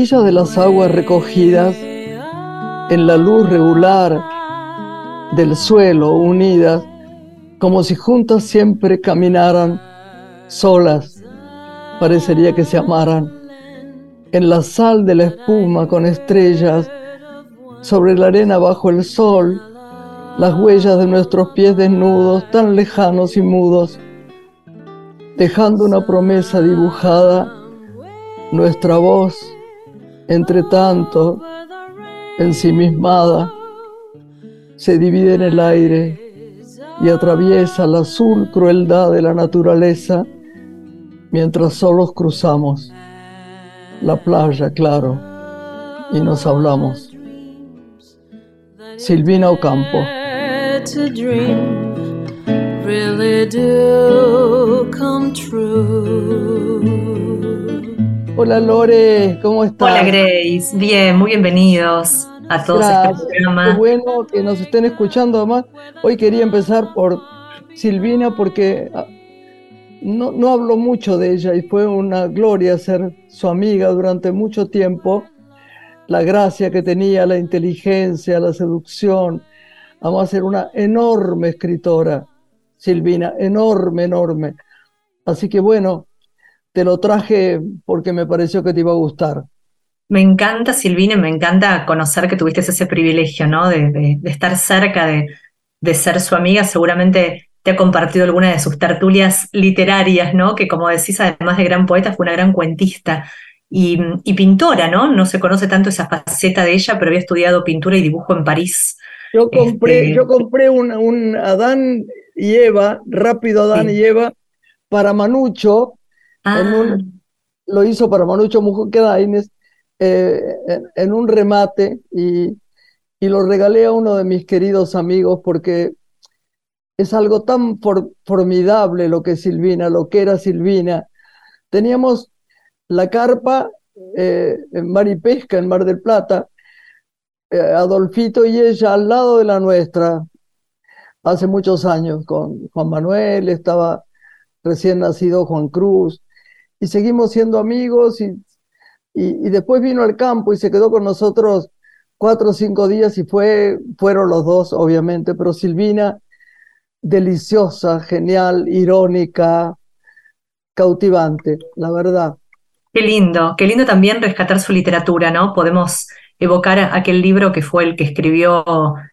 De las aguas recogidas, en la luz regular del suelo unidas, como si juntas siempre caminaran solas, parecería que se amaran. En la sal de la espuma con estrellas, sobre la arena bajo el sol, las huellas de nuestros pies desnudos, tan lejanos y mudos, dejando una promesa dibujada, nuestra voz, entre tanto, ensimismada, se divide en el aire y atraviesa la azul crueldad de la naturaleza mientras solos cruzamos la playa, claro, y nos hablamos. Silvina Ocampo. Hola Lore, ¿cómo estás? Hola Grace, bien, muy bienvenidos a todos este programa. Qué bueno que nos estén escuchando además. Hoy quería empezar por Silvina porque ah, no, no hablo mucho de ella y fue una gloria ser su amiga durante mucho tiempo. La gracia que tenía, la inteligencia, la seducción. Vamos a ser una enorme escritora, Silvina, enorme, enorme. Así que bueno, te lo traje porque me pareció que te iba a gustar. Me encanta, Silvina, me encanta conocer que tuviste ese privilegio, ¿no? De, estar cerca, de, de, ser su amiga. Seguramente te ha compartido alguna de sus tertulias literarias, ¿no? Que como decís, además de gran poeta, fue una gran cuentista y, pintora, ¿no? No se conoce tanto esa faceta de ella, pero había estudiado pintura y dibujo en París. Yo compré, este, yo compré un, Adán y Eva, rápido Adán y Eva, para Manucho. Ah. lo hizo para Manucho Mujoque Daines eh, en, un remate y, y, lo regalé a uno de mis queridos amigos porque es algo tan formidable lo que Silvina, lo que era Silvina. Teníamos la carpa eh, en Mar y Pesca, en Mar del Plata, eh, Adolfito y ella al lado de la nuestra, hace muchos años, con Juan Manuel, estaba recién nacido Juan Cruz, y seguimos siendo amigos y y, después vino al campo y se quedó con nosotros cuatro o cinco días y fue, fueron los dos, obviamente, pero Silvina, deliciosa, genial, irónica, cautivante, la verdad. Qué lindo, qué lindo también rescatar su literatura, ¿no? Podemos evocar aquel libro que fue el que escribió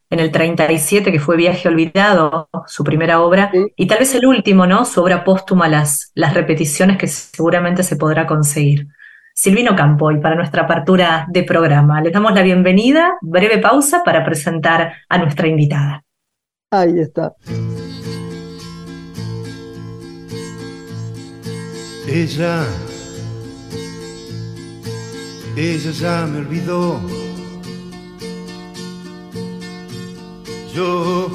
en el 37, que fue Viaje Olvidado, su primera obra, y tal vez el último, ¿no? Su obra póstuma, las, las repeticiones que seguramente se podrá conseguir. Silvino Campo y para nuestra apertura de programa. Les damos la bienvenida, breve pausa para presentar a nuestra invitada. Ahí está. Ella, ella ya me olvidó. Yo,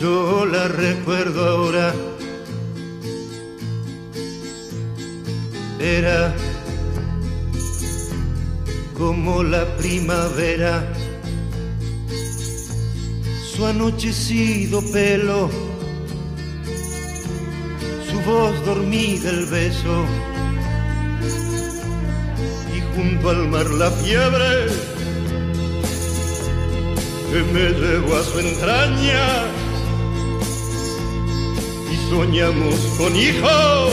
yo la recuerdo ahora. Era como la primavera, su anochecido pelo, su voz dormida el beso, y junto al mar la fiebre que me llevó a su entraña y soñamos con hijos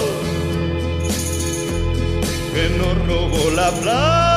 que nos robó la plata.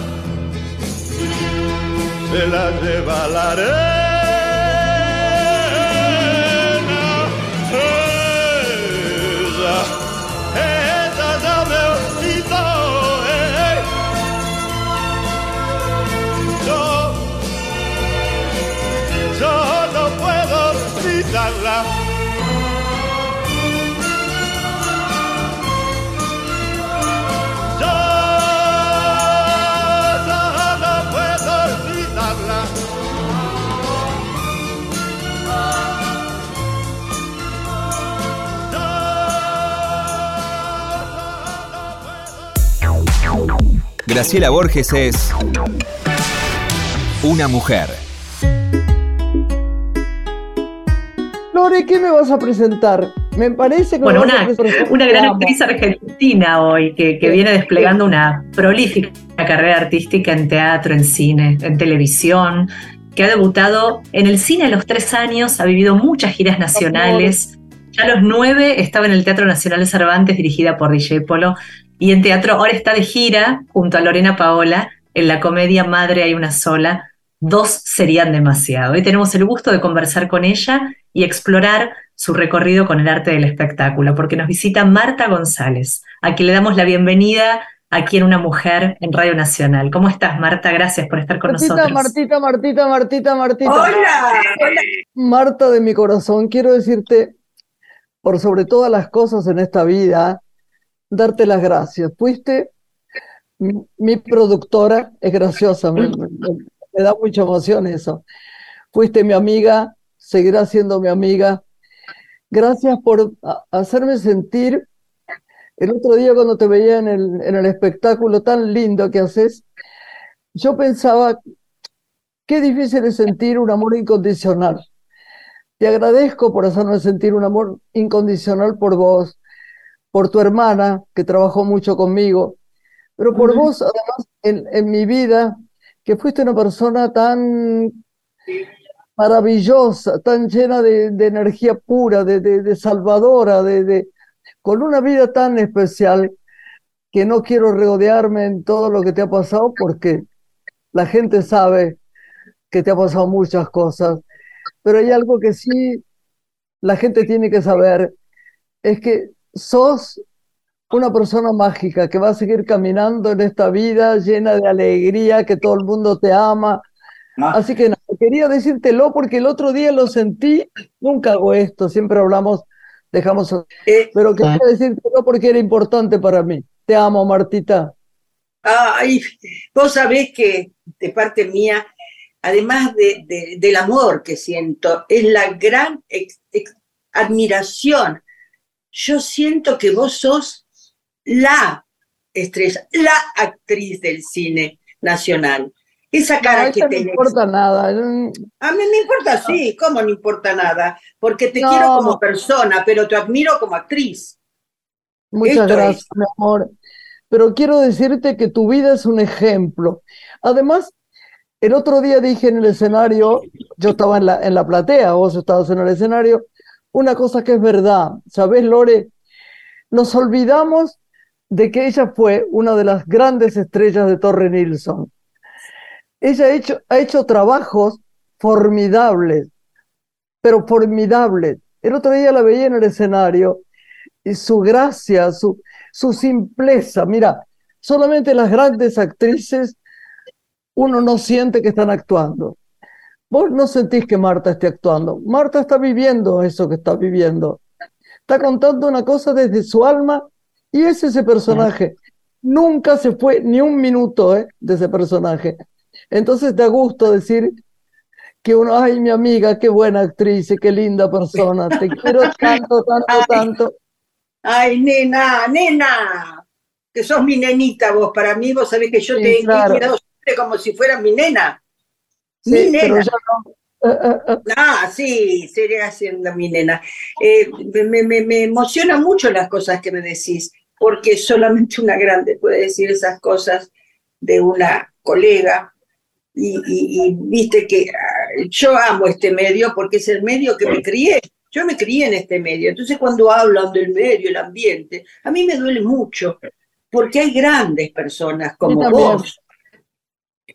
se la lleva la. Graciela Borges es una mujer. Lore, ¿qué me vas a presentar? Me parece que Bueno, una, una un gran actriz argentina hoy que, que viene desplegando una prolífica carrera artística en teatro, en cine, en televisión, que ha debutado en el cine a los tres años, ha vivido muchas giras nacionales. Ya a los nueve estaba en el Teatro Nacional de Cervantes, dirigida por DJ Polo, y en teatro ahora está de gira junto a Lorena Paola en la comedia Madre hay una sola. Dos serían demasiado. Hoy tenemos el gusto de conversar con ella y explorar su recorrido con el arte del espectáculo, porque nos visita Marta González, a quien le damos la bienvenida aquí en Una Mujer en Radio Nacional. ¿Cómo estás, Marta? Gracias por estar con Martita, nosotros. Martita, Martita, Martita, Martita. Hola, hola. Marta de mi corazón, quiero decirte, por sobre todas las cosas en esta vida, darte las gracias. Fuiste mi, productora, es graciosa, me, da mucha emoción eso. Fuiste mi amiga, seguirás siendo mi amiga. Gracias por hacerme sentir el otro día cuando te veía en el, en el espectáculo tan lindo que haces, yo pensaba, qué difícil es sentir un amor incondicional. Te agradezco por hacerme sentir un amor incondicional por vos, por tu hermana, que trabajó mucho conmigo, pero por vos, además, en, en mi vida, que fuiste una persona tan maravillosa, tan llena de, de energía pura, de, de- de salvadora, de, de- con una vida tan especial, que no quiero regodearme en todo lo que te ha pasado, porque la gente sabe que te ha pasado muchas cosas, pero hay algo que sí la gente tiene que saber, es que sos una persona mágica que va a seguir caminando en esta vida llena de alegría, que todo el mundo te ama. Ah. Así que nada, quería decírtelo porque el otro día lo sentí, nunca hago esto, siempre hablamos, dejamos, Eh, pero quería decírtelo porque era importante para mí. Te amo, Martita. ay, vos sabés que de parte mía, además de, de- del amor que siento, es la gran ex- ex- admiración. Yo siento que vos sos la estrella, la actriz del cine nacional. Esa No, cara que no tenés. importa nada. A mí me importa, sí, ¿cómo no importa nada? Porque te No. quiero como persona, pero te admiro como actriz. Muchas Esto gracias, es. mi amor. Pero quiero decirte que tu vida es un ejemplo. Además, el otro día dije en el escenario, yo estaba en la, en la platea, vos estabas en el escenario, una cosa que es verdad. ¿Sabés, Lore? Nos olvidamos de que ella fue una de las grandes estrellas de Torre Nilsson. Ella ha hecho, ha hecho trabajos formidables, pero formidables. El otro día la veía en el escenario y su gracia, su, su simpleza, mira, solamente las grandes actrices uno no siente que están actuando. Vos no sentís que Marta esté actuando. Marta está viviendo eso que está viviendo. Está contando una cosa desde su alma y es ese personaje. Nunca se fue ni un minuto ¿eh? de ese personaje. Entonces da gusto decir que uno, ay, mi amiga, qué buena actriz, qué linda persona, te quiero tanto, tanto, tanto. Ay, nena, nena, que sos mi nenita vos, para mí vos sabés que yo te he cuidado siempre como si fuera mi nena. Mi nena. Ah, sí, sería siendo mi nena. Eh, me, me, me emociona mucho las cosas que me decís, porque solamente una grande puede decir esas cosas de una colega. Y, y, viste que ah, yo amo este medio porque es el medio que me crié. Yo me crié en este medio. Entonces, cuando hablan del medio, el ambiente, a mí me duele mucho porque hay grandes personas como vos.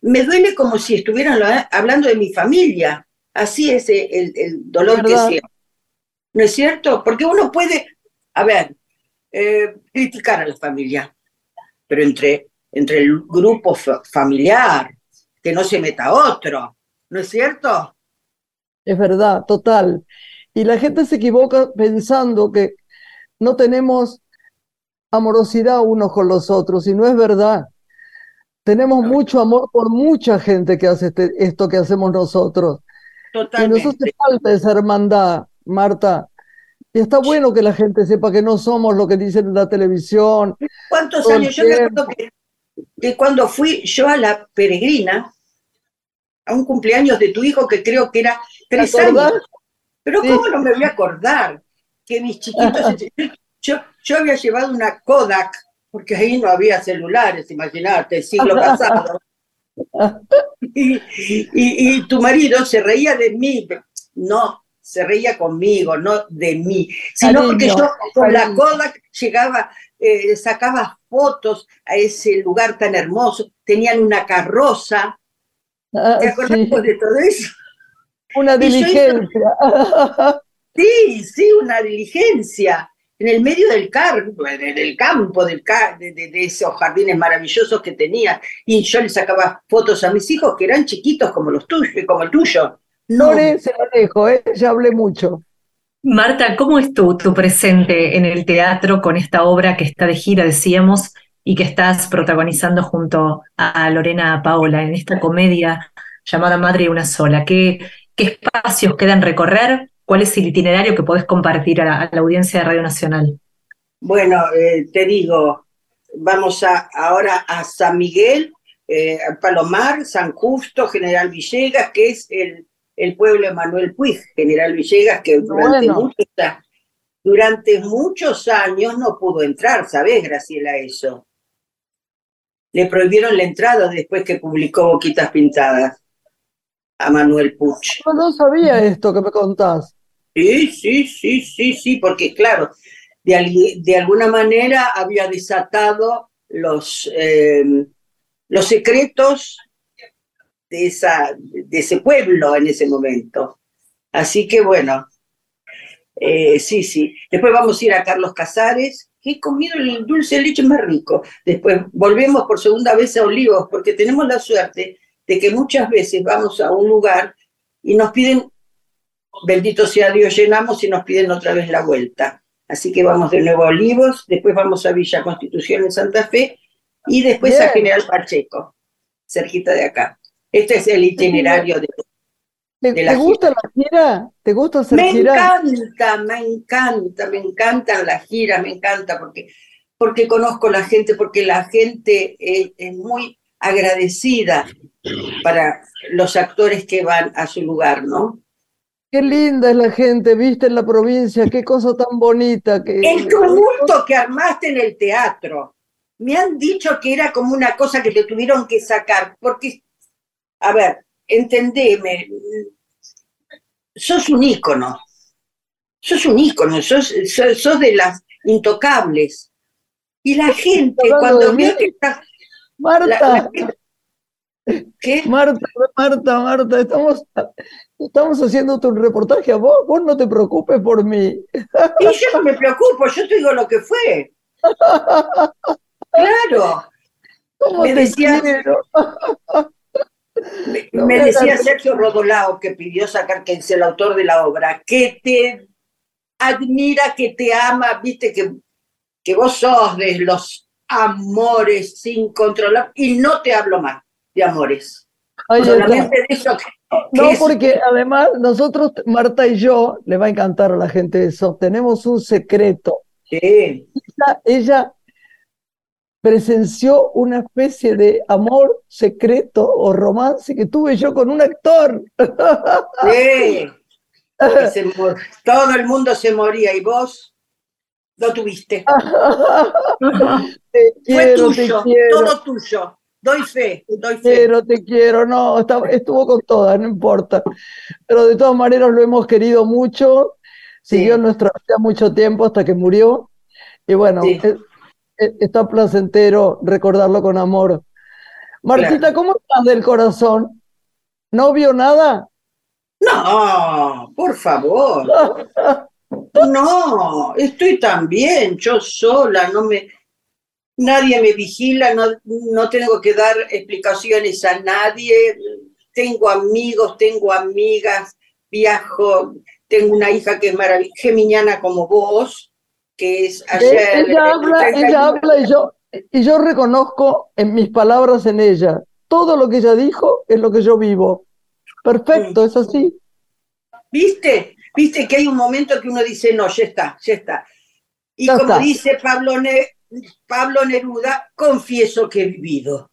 Me duele como si estuvieran hablando de mi familia. Así es el, dolor que siento. ¿No es cierto? Porque uno puede, a ver, eh, criticar a la familia, pero entre, entre el grupo familiar, que no se meta otro, ¿no es cierto? Es verdad, total. Y la gente se equivoca pensando que no tenemos amorosidad unos con los otros, y no es verdad. Tenemos mucho amor por mucha gente que hace este, esto que hacemos nosotros. Totalmente. Y nos hace falta esa hermandad, Marta. Y está bueno que la gente sepa que no somos lo que dicen en la televisión. ¿Cuántos años? Yo me acuerdo que, cuando fui yo a la peregrina, a un cumpleaños de tu hijo que creo que era tres años. Pero ¿cómo no me voy a acordar que mis chiquitos Yo, yo había llevado una Kodak, porque ahí no había celulares, imagínate, el siglo pasado. Y, y, tu marido se reía de mí, no, se reía conmigo, no de mí, sino porque yo con la Kodak llegaba, eh, sacaba fotos a ese lugar tan hermoso, tenían una carroza. Ah, ¿Te acuerdas de todo eso? Una diligencia. sí, sí, una diligencia en el medio del, campo, del campo, del, de, de, esos jardines maravillosos que tenía, y yo le sacaba fotos a mis hijos que eran chiquitos como los tuyos, como el tuyo. No, se lo dejo, ¿eh? ya hablé mucho. Marta, ¿cómo es tu, tu presente en el teatro con esta obra que está de gira, decíamos, y que estás protagonizando junto a Lorena Paola en esta comedia llamada Madre una sola? ¿Qué, qué espacios quedan recorrer ¿Cuál es el itinerario que podés compartir a la, audiencia de Radio Nacional? Bueno, eh, te digo, vamos a, ahora a San Miguel, eh, Palomar, San Justo, General Villegas, que es el, el pueblo de Manuel Puig, General Villegas, que durante, muchos, durante muchos años no pudo entrar, ¿sabes, Graciela, eso? Le prohibieron la entrada después que publicó Boquitas Pintadas a Manuel Puig. Yo no sabía esto que me contás. Sí, sí, sí, sí, sí, porque claro, de, de alguna manera había desatado los, em, los secretos de, esa, de ese pueblo en ese momento. Así que bueno, eh, sí, sí. Después vamos a ir a Carlos Casares, que he comido el dulce de leche más rico. Después volvemos por segunda vez a Olivos, porque tenemos la suerte de que muchas veces vamos a un lugar y nos piden bendito sea Dios, llenamos y nos piden otra vez la vuelta. Así que vamos de nuevo a Olivos, después vamos a Villa Constitución en Santa Fe y después a General Pacheco, cerquita de acá. Este es el itinerario de, ¿Te, gusta la gira? ¿Te gusta hacer me encanta, me encanta, me encanta la gira, me encanta porque, porque conozco la gente, porque la gente es muy agradecida para los actores que van a su lugar, ¿no? Qué linda es la gente, viste en la provincia, qué cosa tan bonita. Que... El tumulto que armaste en el teatro. Me han dicho que era como una cosa que te tuvieron que sacar, porque, a ver, entendeme, sos un ícono, sos un ícono, sos, sos, de las intocables. Y la gente, cuando vio que está... Marta, ¿Qué? Marta, Marta, Marta, estamos, estamos haciendo tu reportaje a vos, vos no te preocupes por mí. Y yo no me preocupo, yo te digo lo que fue. Claro. ¿Cómo Me te quiero? Me, No me me decía Sergio Rodolao, que pidió sacar, que es el autor de la obra, que te admira, que te ama, viste, que, que vos sos de los amores sin controlar, y no te hablo más de amores. Solamente de eso que No, porque además nosotros, Marta y yo, le va a encantar a la gente eso, tenemos un secreto. Sí, Ella, ella presenció una especie de amor secreto o romance que tuve yo con un actor. sí. Se todo el mundo se moría y vos lo tuviste. Te Fue quiero, tuyo, todo tuyo. Doy fe, doy fe. quiero, te quiero. No, estuvo con todas, no importa. Pero de todas maneras lo hemos querido mucho. Siguió Sí. en nuestra vida mucho tiempo hasta que murió. Y bueno, Sí. es- es- está placentero recordarlo con amor. Martita, Claro. ¿cómo estás del corazón? ¿No vio nada? No, por favor. No, estoy tan bien, yo sola, no me, nadie me vigila, no, no tengo que dar explicaciones a nadie, tengo amigos, tengo amigas, viajo, tengo una hija que es maravillosa, geminiana como vos, que es ayer. Ella el habla, 31. ella habla y yo, y yo reconozco en mis palabras en ella. Todo lo que ella dijo es lo que yo vivo. Perfecto, es así. ¿Viste? ¿Viste que hay un momento que uno dice, no, ya está, ya está? Y Ya como está. dice Pablo, Ne- Pablo Neruda, confieso que he vivido.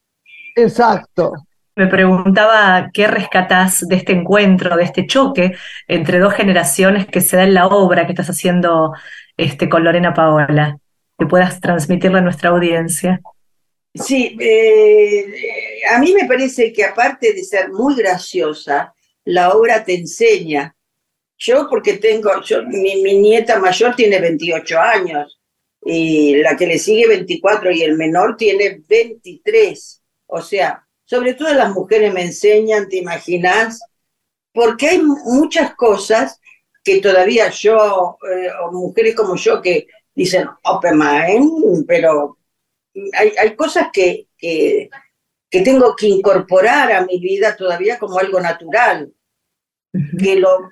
Exacto. Me preguntaba qué rescatás de este encuentro, de este choque entre dos generaciones que se da en la obra que estás haciendo este, con Lorena Paola, que puedas transmitirle a nuestra audiencia. Sí, eh, a mí me parece que aparte de ser muy graciosa, la obra te enseña. Yo porque tengo, yo, mi, mi nieta mayor tiene 28 años y la que le sigue 24 y el menor tiene 23. O sea, sobre todo las mujeres me enseñan, ¿te imaginas? Porque hay muchas cosas que todavía yo, eh, o mujeres como yo que dicen, open mind, pero hay, hay cosas que, que, que tengo que incorporar a mi vida todavía como algo natural, que lo,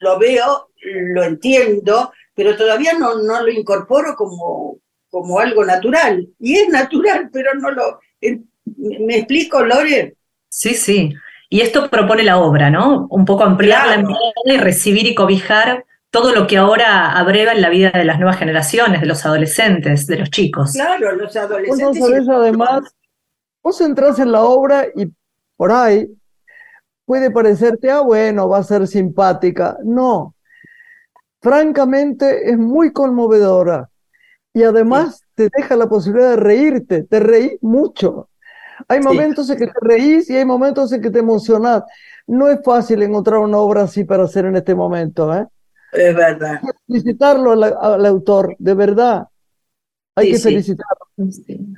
lo veo, lo entiendo, pero todavía no, no lo incorporo como, como algo natural. Y es natural, pero no lo... eh, ¿Me explico, Lore? Sí, sí. Y esto propone la obra, ¿no? Un poco ampliar la mirada y recibir y cobijar todo lo que ahora abreva en la vida de las nuevas generaciones, de los adolescentes, de los chicos. Claro, los Vos no adolescentes... sabés y- además, vos entras en la obra y por ahí puede parecerte, ah, bueno, va a ser simpática. No, francamente es muy conmovedora y además te deja la posibilidad de reírte, te reís mucho. Hay Sí. momentos en que te reís y hay momentos en que te emocionás. No es fácil encontrar una obra así para hacer en este momento, ¿eh? Es verdad. Felicitarlo al, al autor, de verdad. Hay Sí, que felicitarlo.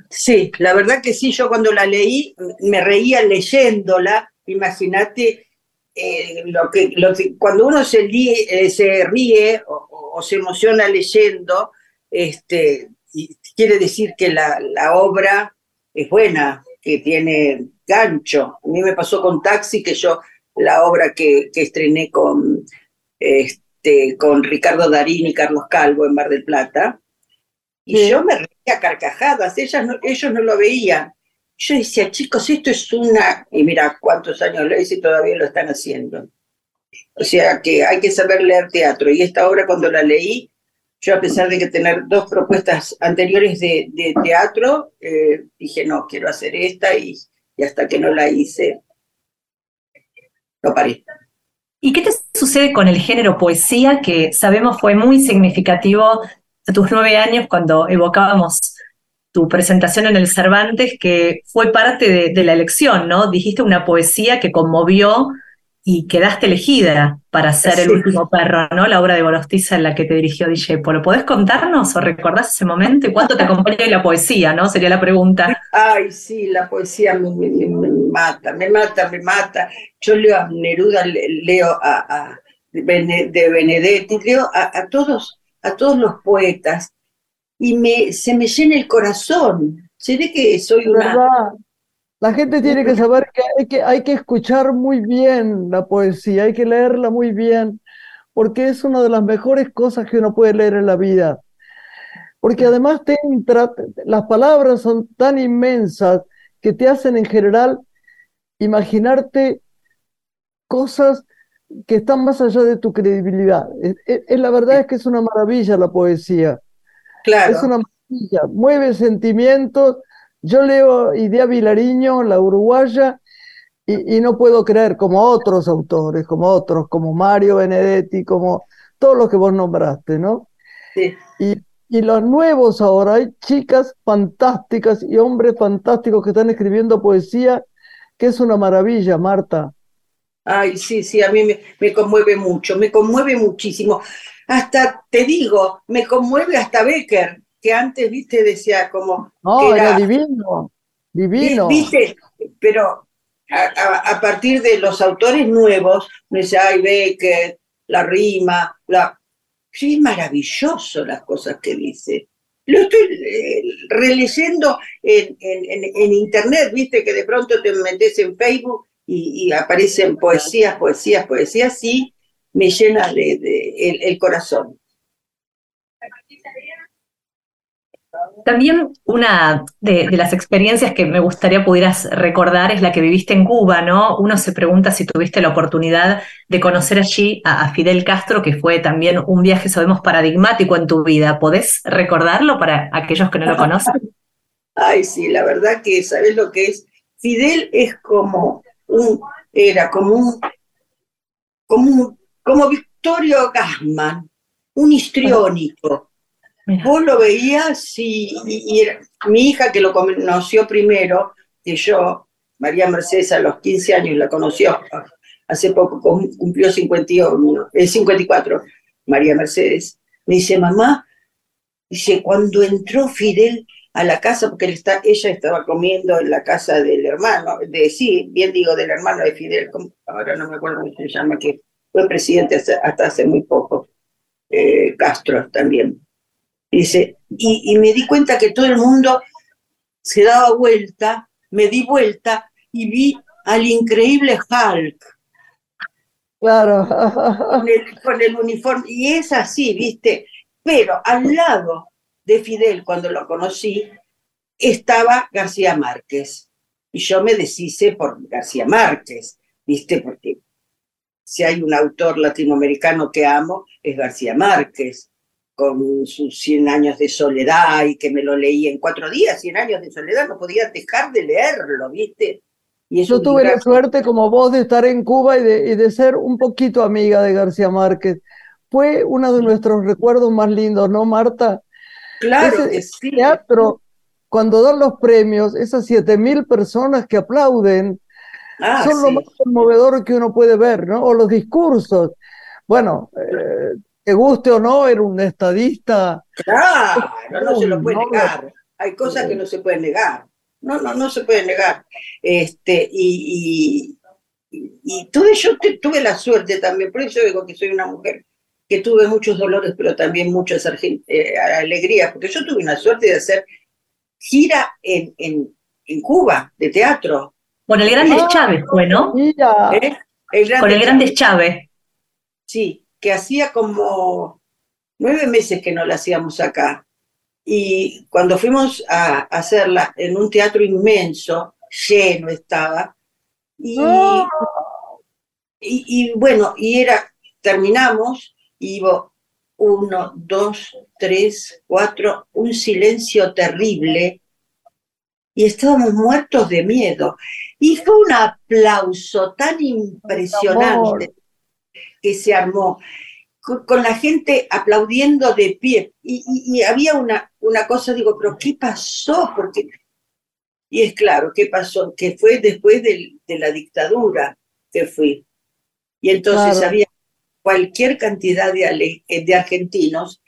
Sí, la verdad que sí, yo cuando la leí me reía leyéndola, imagínate eh, lo que, lo que- cuando uno se, li- eh, se ríe o, o- o se emociona leyendo, este, y quiere decir que la, la obra es buena, que tiene gancho. A mí me pasó con Taxi, que yo la obra que, que estrené con, este, con Ricardo Darín y Carlos Calvo en Mar del Plata, y Sí. yo me reía a carcajadas, ellas no- ellos no lo veían. Yo decía, chicos, esto es una... Y mira cuántos años lo hice y todavía lo están haciendo. O sea que hay que saber leer teatro. Y esta obra cuando la leí, yo a pesar de que tener dos propuestas anteriores de, teatro, eh, dije, no, quiero hacer esta y, y hasta que no la hice, no paré. ¿Y qué te sucede con el género poesía, que sabemos fue muy significativo a tus nueve años cuando evocábamos tu presentación en el Cervantes, que fue parte de, de la elección, ¿no? Dijiste una poesía que conmovió y quedaste elegida para ser el último perro, ¿no? La obra de Golostiza en la que te dirigió DJ Polo. ¿Podés contarnos o recordás ese momento y cuánto te acompaña la poesía, ¿no? Sería la pregunta. Ay, sí, la poesía me, mata, me mata, me mata. Yo leo a Neruda, leo a, de Benedetti, leo a, todos, a todos los poetas y me, se me llena el corazón. Que soy una... La gente tiene que saber que hay, que hay que escuchar muy bien la poesía, hay que leerla muy bien, porque es una de las mejores cosas que uno puede leer en la vida. Porque además te entra, las palabras son tan inmensas que te hacen en general imaginarte cosas que están más allá de tu credibilidad. Es, la verdad es que es una maravilla la poesía. Claro. Es una maravilla, mueve sentimientos yo leo Idea Vilariño, la uruguaya, y, no puedo creer, como otros autores, como otros, como Mario Benedetti, como todos los que vos nombraste, ¿no? Sí. Y, y los nuevos ahora, hay chicas fantásticas y hombres fantásticos que están escribiendo poesía, que es una maravilla, Marta. Ay, sí, sí, a mí me, me, conmueve mucho, me conmueve muchísimo. Hasta, te digo, me conmueve hasta Becker que antes, viste, decía como... No, era, divino, divino. Viste, pero a, partir de los autores nuevos, me decía, ay, Becker, la rima, la... Sí, es maravilloso las cosas que dice. Lo estoy eh, releyendo en, en, internet, viste, que de pronto te metes en Facebook y, aparecen poesías, poesías, poesías, sí, me llena de, el corazón. También una de, las experiencias que me gustaría pudieras recordar es la que viviste en Cuba, ¿no? Uno se pregunta si tuviste la oportunidad de conocer allí a, Fidel Castro, que fue también un viaje, sabemos, paradigmático en tu vida. ¿Podés recordarlo para aquellos que no lo conocen? Ay, sí, la verdad que sabes lo que es. Fidel es como un, era como un, como como Victorio Gassman, un histriónico. Vos lo veías y, mi hija que lo conoció primero que yo, María Mercedes a los 15 años la conoció, hace poco cumplió 51, 54, eh, María Mercedes, me dice, mamá, dice, cuando entró Fidel a la casa, porque está, ella estaba comiendo en la casa del hermano, de sí, bien digo, del hermano de Fidel, ahora no me acuerdo cómo se llama, que fue presidente hasta, hace muy poco, eh, Castro también. Dice, y, me di cuenta que todo el mundo se daba vuelta, me di vuelta y vi al increíble Hulk. Claro. Con el, uniforme. Y es así, ¿viste? Pero al lado de Fidel, cuando lo conocí, estaba García Márquez. Y yo me deshice por García Márquez, ¿viste? Porque si hay un autor latinoamericano que amo, es García Márquez con sus 100 años de soledad y que me lo leí en cuatro días, 100 años de soledad, no podía dejar de leerlo, ¿viste? Y Yo tuve la suerte como vos de estar en Cuba y de, y de ser un poquito amiga de García Márquez. Fue uno de nuestros recuerdos más lindos, ¿no, Marta? Claro Ese teatro, cuando dan los premios, esas siete mil personas que aplauden, ah, son lo más conmovedor que uno puede ver, ¿no? O los discursos. Bueno, eh, te guste o no, era un estadista. Claro, no se lo puede negar. Hay cosas que no se pueden negar. No, no, no se puede negar. Este, y, y, y tuve, yo tuve la suerte también, por eso digo que soy una mujer que tuve muchos dolores, pero también muchas eh, alegrías, porque yo tuve una suerte de hacer gira en, en, en Cuba de teatro. Con el Grande ah, Chávez fue, ¿no? ¿Eh? Con el Grande Chávez. Sí, que hacía como nueve meses que no la hacíamos acá. Y cuando fuimos a hacerla en un teatro inmenso, lleno estaba, y, ¡Oh! y, bueno, y era, terminamos, y iba uno, dos, tres, cuatro, un silencio terrible, y estábamos muertos de miedo. Y fue un aplauso tan impresionante que se armó, con, la gente aplaudiendo de pie. Y, había una, una cosa, digo, pero ¿qué pasó? Porque, y es claro, ¿qué pasó? Que fue después de, la dictadura que fui. Y entonces había cualquier cantidad de, de argentinos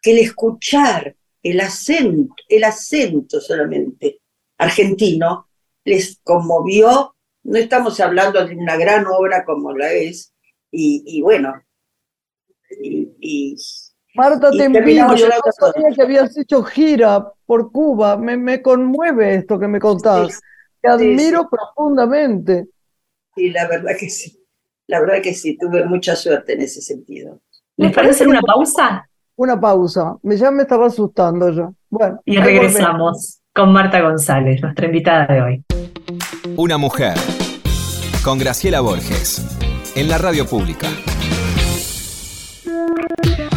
que el escuchar el acento, el acento solamente argentino les conmovió. No estamos hablando de una gran obra como la es, y, bueno, y, Marta, te envío, yo sabía que habías hecho gira por Cuba, me, me conmueve esto que me contás, te admiro profundamente. Sí, la verdad que sí, la verdad que sí, tuve mucha suerte en ese sentido. ¿Les parece hacer una pausa? Una pausa, me, ya me estaba asustando yo. Bueno, y regresamos con Marta González, nuestra invitada de hoy. Una mujer, con Graciela Borges, en la radio pública.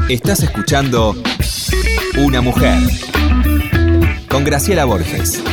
Estás escuchando Una mujer, con Graciela Borges.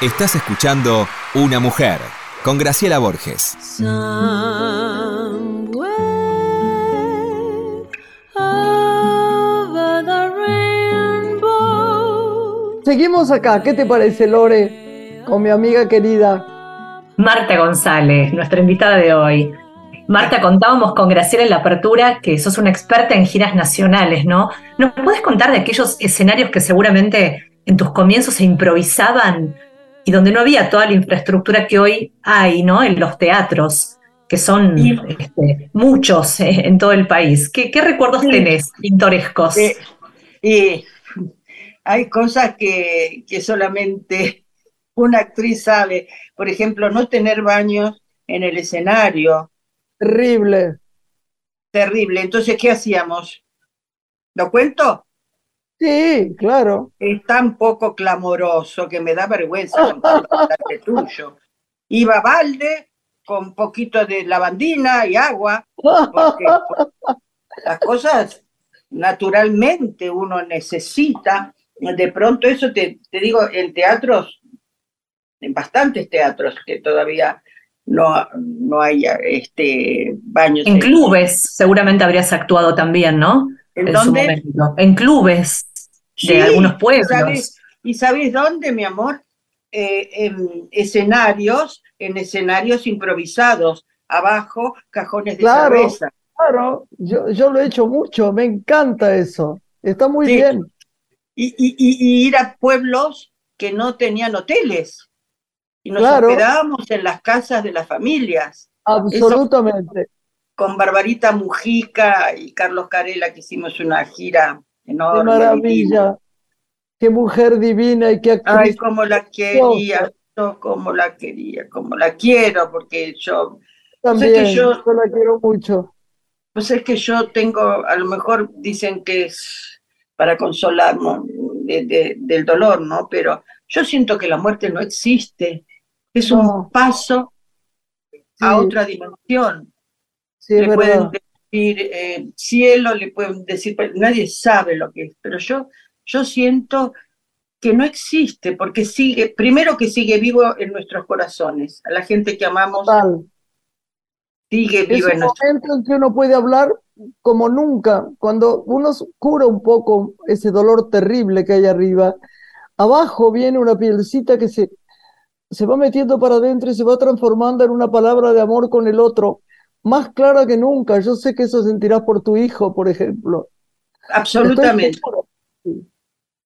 Estás escuchando Una Mujer con Graciela Borges. Seguimos acá, ¿qué te parece Lore? Con mi amiga querida. Marta González, nuestra invitada de hoy. Marta, contábamos con Graciela en la apertura que sos una experta en giras nacionales, ¿no? ¿Nos puedes contar de aquellos escenarios que seguramente en tus comienzos se improvisaban y donde no había toda la infraestructura que hoy hay, ¿no? En los teatros, que son este, muchos eh, en todo el país. ¿Qué, recuerdos tenés pintorescos? Eh, y hay cosas que, que solamente una actriz sabe. Por ejemplo, no tener baños en el escenario. Terrible. Terrible. Entonces, ¿qué hacíamos? ¿Lo cuento? Sí, claro. Es tan poco clamoroso que me da vergüenza contarte tuyo. Iba balde con poquito de lavandina y agua, porque las cosas naturalmente uno necesita. De pronto eso te, te digo, en teatros, en bastantes teatros que todavía no, no hay este, baños. En clubes, seguramente habrías actuado también, ¿no? ¿En, dónde? En clubes de algunos pueblos. ¿Y sabes dónde, mi amor? Eh, en escenarios, en escenarios improvisados, abajo cajones de cerveza. Claro, yo, yo lo he hecho mucho, me encanta eso, está muy bien. Y, y, ir a pueblos que no tenían hoteles. Y nos quedábamos en las casas de las familias. Absolutamente. con Barbarita Mujica y Carlos Carela, que hicimos una gira enorme. Qué maravilla. Qué mujer divina y qué actriz. Ay, como la quería, como la quería, como la quiero, porque yo. También, yo, la quiero mucho. Pues es que yo tengo, a lo mejor dicen que es para consolarnos del dolor, ¿no? Pero yo siento que la muerte no existe. Es un paso a otra dimensión. Sí, le pueden decir eh, cielo, le pueden decir, nadie sabe lo que es, pero yo, yo siento que no existe, porque sigue, primero que sigue vivo en nuestros corazones, a la gente que amamos. Sigue vivo es un momento en que uno puede hablar como nunca, cuando uno cura un poco ese dolor terrible que hay arriba, abajo viene una pielcita que se, se va metiendo para adentro y se va transformando en una palabra de amor con el otro, más clara que nunca. Yo sé que eso sentirás por tu hijo, por ejemplo. Absolutamente.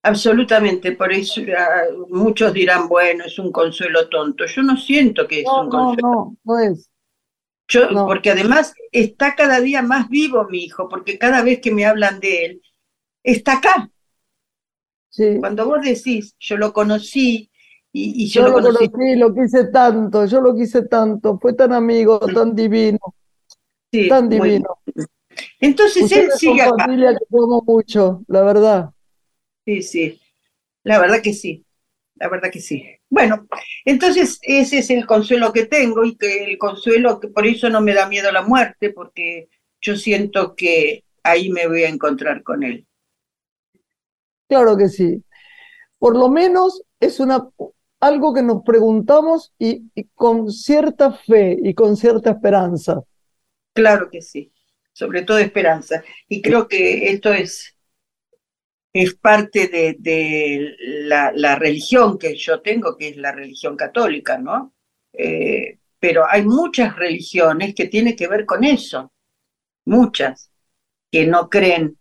Absolutamente, por eso ah, muchos dirán, bueno, es un consuelo tonto. Yo no siento que es un consuelo. No, no, no es. Yo, Porque además está cada día más vivo mi hijo, porque cada vez que me hablan de él, está acá. Sí. Cuando vos decís, yo lo conocí y, yo, lo, conocí. lo quise tanto, yo lo quise tanto, fue tan amigo, tan divino, sí, tan divino. Entonces él sigue acá. familia que amo mucho, la verdad. Sí, sí, la verdad que sí, la verdad que sí. Bueno, entonces ese es el consuelo que tengo y que el consuelo, que por eso no me da miedo la muerte, porque yo siento que ahí me voy a encontrar con él. Claro que sí. Por lo menos es una algo que nos preguntamos y, y con cierta fe y con cierta esperanza. Claro que sí, sobre todo esperanza. Y creo que esto es es parte de, la, religión que yo tengo, que es la religión católica, ¿no? Eh, pero hay muchas religiones que tienen que ver con eso, muchas, que no creen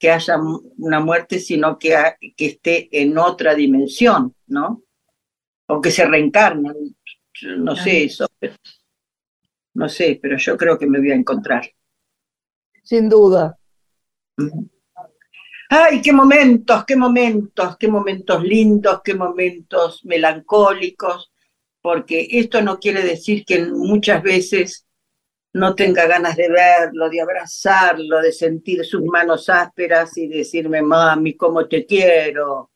que haya una muerte, sino que, que esté en otra dimensión, ¿no? O que se reencarnan, no sé eso, no sé, pero yo creo que me voy a encontrar. Sin duda. Ay, qué momentos, qué momentos, qué momentos lindos, qué momentos melancólicos, porque esto no quiere decir que muchas veces no tenga ganas de verlo, de abrazarlo, de sentir sus manos ásperas y decirme, mami, cómo te quiero.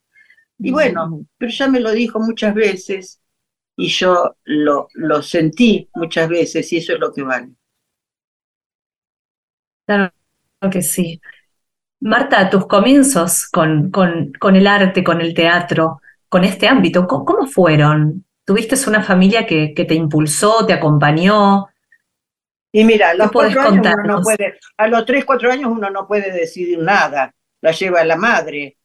Y bueno, pero ya me lo dijo muchas veces y yo lo, lo sentí muchas veces y eso es lo que vale. Claro que sí. Marta, tus comienzos con, con, el arte, con el teatro, con este ámbito, ¿cómo, fueron? ¿Tuviste una familia que, que, te impulsó, te acompañó? Y mira, a los, cuatro años uno no puede, a los tres, cuatro años uno no puede decidir nada, la lleva la madre.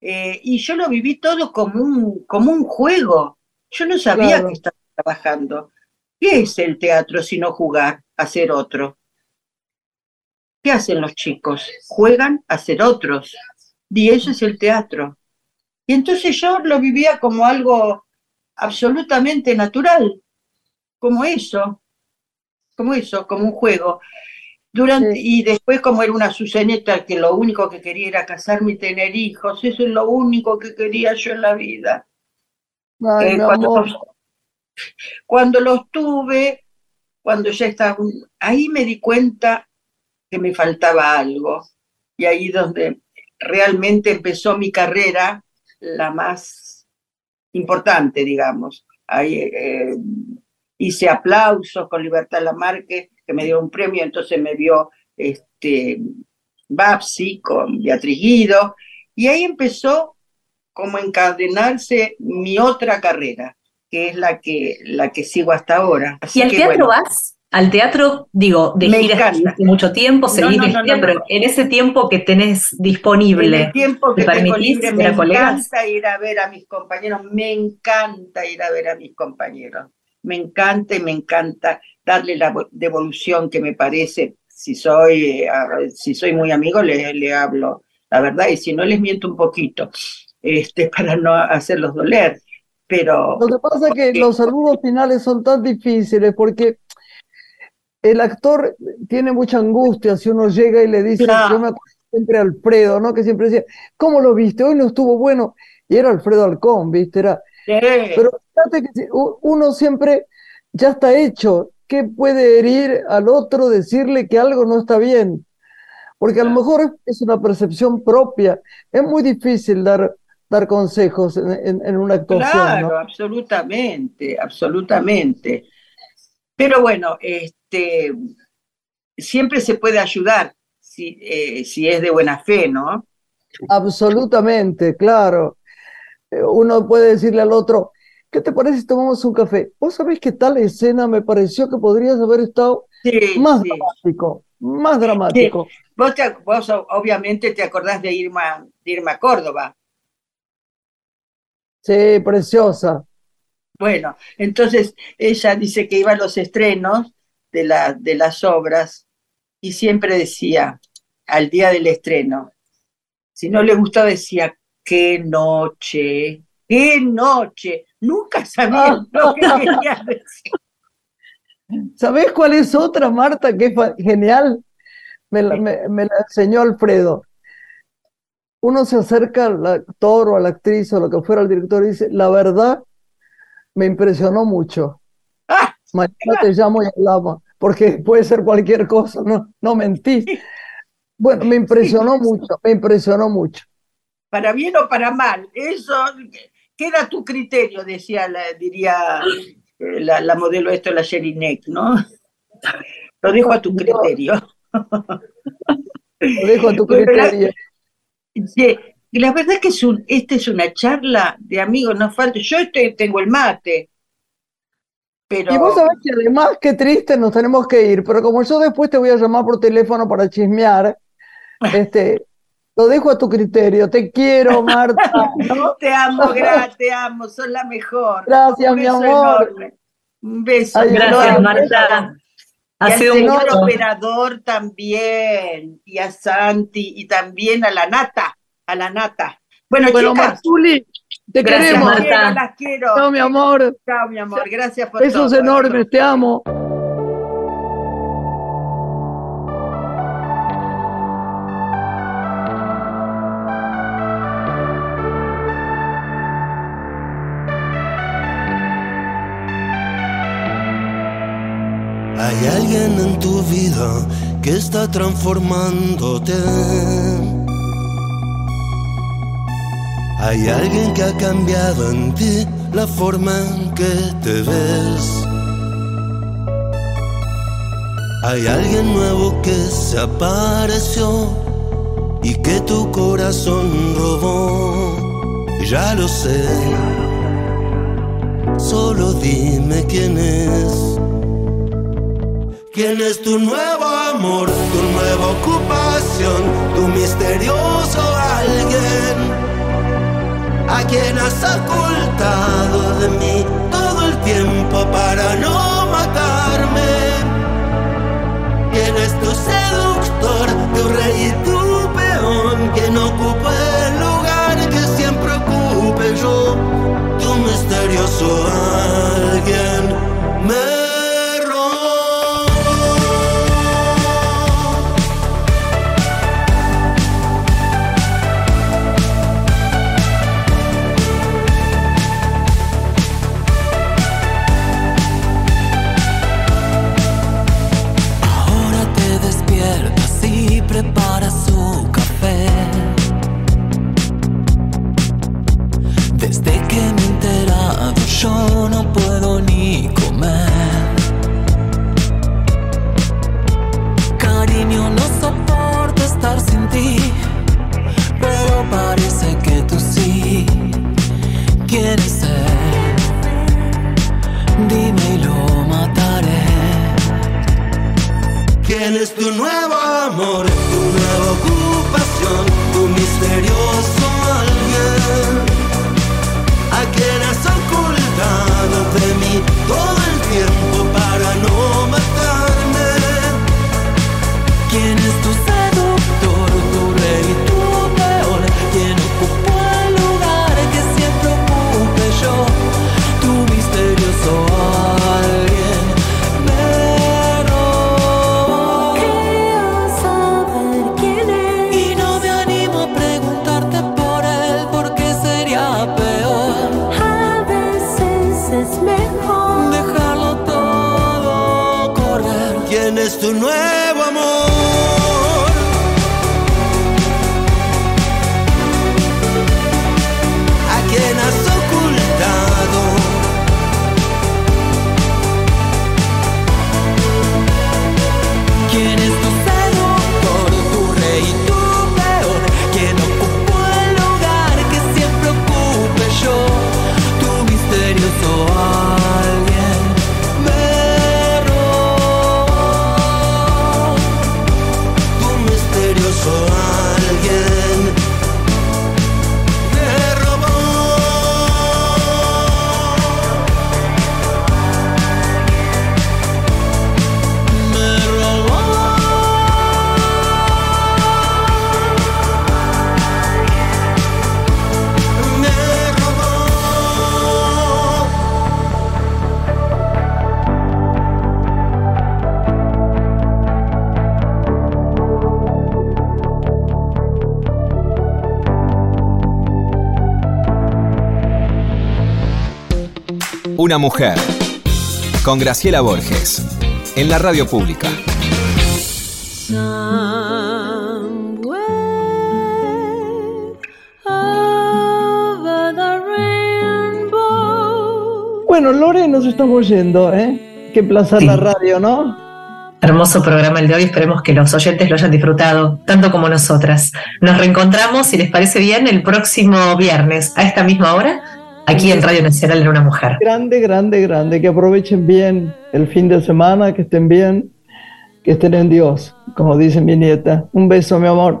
Eh, y yo lo viví todo como un, como un juego. Yo no sabía que estaba trabajando. ¿Qué es el teatro sino jugar, hacer otro? ¿Qué hacen los chicos? Juegan a ser otros. Y eso es el teatro. Y entonces yo lo vivía como algo absolutamente natural, como eso, como eso, como un juego. Durante, Y después como era una suceneta que lo único que quería era casarme y tener hijos, eso es lo único que quería yo en la vida. Ay, cuando, cuando los tuve, cuando ya estaba, ahí me di cuenta que me faltaba algo. Y ahí donde realmente empezó mi carrera, la más importante, digamos. Ahí eh, hice aplausos con Libertad Lamarque, que me dio un premio, entonces me vio este, Babsi con Beatriz Guido, y ahí empezó como encadenarse mi otra carrera, que es la que, la que sigo hasta ahora. ¿Y al teatro vas? Al teatro, digo, de Me gira encanta. mucho tiempo, seguís no, no, no, pero en ese tiempo que tenés disponible, En el tiempo que ¿te tengo permitís libre, me a colegas? encanta ir a ver a mis compañeros, me encanta ir a ver a mis compañeros, me encanta y me encanta darle la vo- devolución que me parece, si soy, eh, si soy muy amigo, le, le hablo la verdad, y si no, les miento un poquito, este, para no hacerlos doler, pero... Lo que pasa es que los saludos finales son tan difíciles porque el actor tiene mucha angustia si uno llega y le dice, Claro. yo me acuerdo siempre a Alfredo, ¿no? Que siempre decía, ¿cómo lo viste? Hoy no estuvo bueno. Y era Alfredo Alcón, ¿viste? Era, eh, pero fíjate que uno siempre ya está hecho. ¿Qué puede herir al otro decirle que algo no está bien? Porque a lo mejor es una percepción propia. Es muy difícil dar, dar consejos en, en- en una actuación, Claro, ¿no? absolutamente, absolutamente. Pero bueno, este, siempre se puede ayudar si, eh, si es de buena fe, ¿no? Absolutamente, claro. Eh, Uno puede decirle al otro, ¿qué te parece si tomamos un café? Vos sabés que tal escena me pareció que podrías haber estado Sí, más sí. dramático, más dramático. Vos, te obviamente te acordás de Irma, de Irma Córdoba. Sí, preciosa. Bueno, entonces ella dice que iba a los estrenos de, la, de las obras y siempre decía, al día del estreno, si no le gustaba decía, qué noche, qué noche. Nunca sabía lo que quería decir. ¿Sabés cuál es otra, Marta, que es genial? Me la, me- me la enseñó Alfredo. Uno se acerca al actor o a la actriz o lo que fuera al director y dice, la verdad, me impresionó mucho. Ah, Mañana te llamo y hablamos, porque puede ser cualquier cosa, no, no mentí. Bueno, me impresionó mucho, me impresionó mucho. para bien o para mal, eso queda a tu criterio, decía la, diría eh, la, la modelo esto, la Jelinek, ¿no? Lo dejo a tu criterio. Lo dejo a tu criterio. Sí, y la verdad que es un, esta es una charla de amigos, no falta. Yo este, tengo el mate, pero Y vos sabés que además, qué triste, nos tenemos que ir, pero como yo después te voy a llamar por teléfono para chismear, este, lo dejo a tu criterio. Te quiero, Marta. ¿no? te amo, gra- te amo, sos la mejor. Gracias, Un mi beso amor. enorme. Un beso. Ay, Gracias, Enorme. Marta. Y Ha al sido un señor gusto. operador también, y a Santi, y también a la Nata, a la Nata. Bueno, Bueno, chicas, Marzuli, te Gracias, queremos. las Marta. quiero, las quiero. Chao, mi amor. Chao, mi amor, gracias por Besos todo. enormes, te amo. Alguien en tu vida que está transformándote. Hay alguien que ha cambiado en ti la forma en que te ves. Hay alguien nuevo que se apareció y que tu corazón robó. Ya lo sé. Solo dime quién es. ¿Quién es tu nuevo amor, tu nueva ocupación, tu misterioso alguien? a quien has ocultado de mí todo el tiempo para no matarme. ¿Quién es tu seductor, tu rey y tu peón? ¿Quién ocupa el lugar que siempre ocupe yo? Tu misterioso alguien. Me eres tu nuevo Una mujer. Con Graciela Borges. En la radio pública. Bueno, Lore, nos estamos yendo, ¿eh? Qué placer la radio, ¿no? Hermoso programa el de hoy, esperemos que los oyentes lo hayan disfrutado, tanto como nosotras. Nos reencontramos, si les parece bien, el próximo viernes, a esta misma hora, aquí en Radio Nacional de una Mujer. Grande, grande, grande. Que aprovechen bien el fin de semana, que estén bien, que estén en Dios, como dice mi nieta. Un beso, mi amor.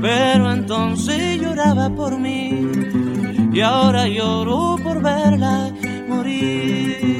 pero entonces lloraba por mí y ahora lloro por verla morir.